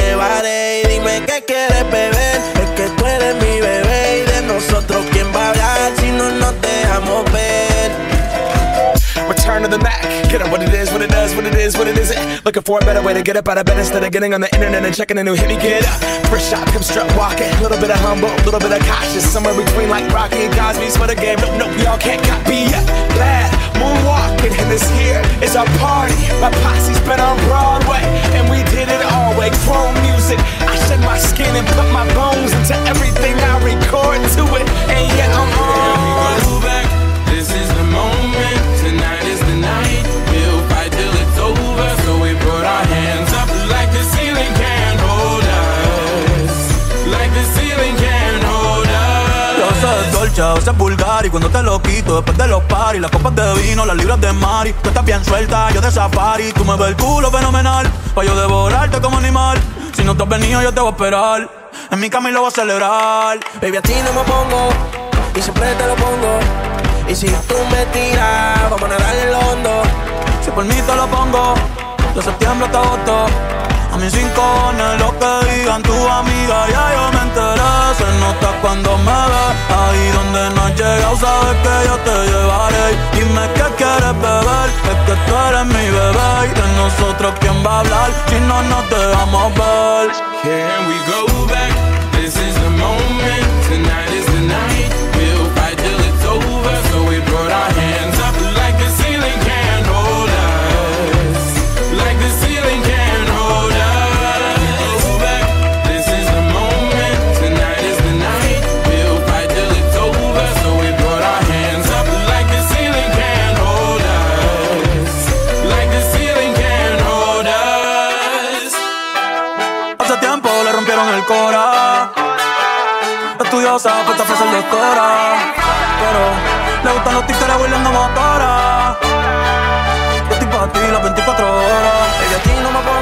llevaré. Y dime qué quieres beber. Es que tú eres mi bebé. Y de nosotros, ¿quién va a hablar si no nos dejamos ver? Return to the Mac. Get up what it is, what it does, what it is, what it isn't. Looking for a better way to get up out of bed instead of getting on the internet and checking a new hit. Me get up. First shot, come strut walking. A little bit of humble, a little bit of cautious. Somewhere between like Rocky and Cosby's for the game. Nope, nope, we all can't copy yet. Glad moonwalking, and this here is our party. My posse's and put my bones into everything I record to it, and yet I'm on. back. This is the moment. Tonight is the night. We'll fight till it's over. So we put our hands up like the ceiling can't hold us. Like the ceiling can't hold Yo us. sé es dolce, a veces vulgar y cuando te lo quito después de los paris, las copas de vino, las libras de mari, tú estás bien suelta, yo de safari, tú me ves el culo fenomenal, pa' yo devorarte como animal, si no te has venido yo te voy a esperar, en mi cama y lo voy a celebrar. Baby, a ti no me pongo y siempre te lo pongo. Y si tú me tiras, vamos a nadar el hondo. Si por mí te lo pongo, de septiembre hasta agosto. A mis cinco lo que digan tu amiga, ya yo me enteré. Se nota cuando me ves, ahí donde no has llegado, sabes que yo te llevaré. Dime qué quieres beber, es que tú eres mi bebé. Y de nosotros, ¿quién va a hablar si no nos dejamos ver? Can we go le rompieron el cora. Estudiosa, puesta para ser doctora. Pero le gustan los títeres huirleando motora. Yo estoy para ti las 24 horas. Baby, a ti no me pongo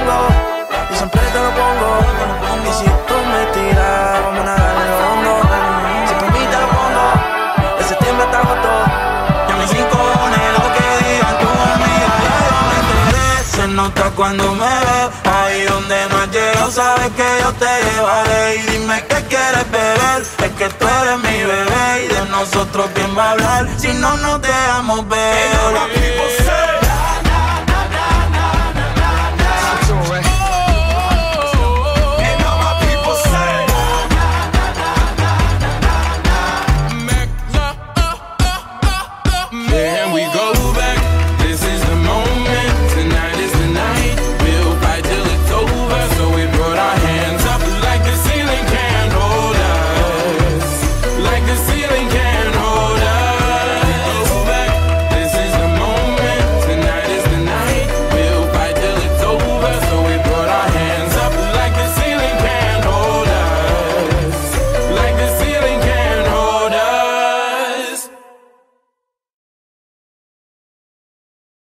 cuando me ves, ahí donde no has llegado, sabes que yo te llevaré. Y dime qué quieres beber, es que tú eres mi bebé. Y de nosotros, ¿quién va a hablar si no nos dejamos ver?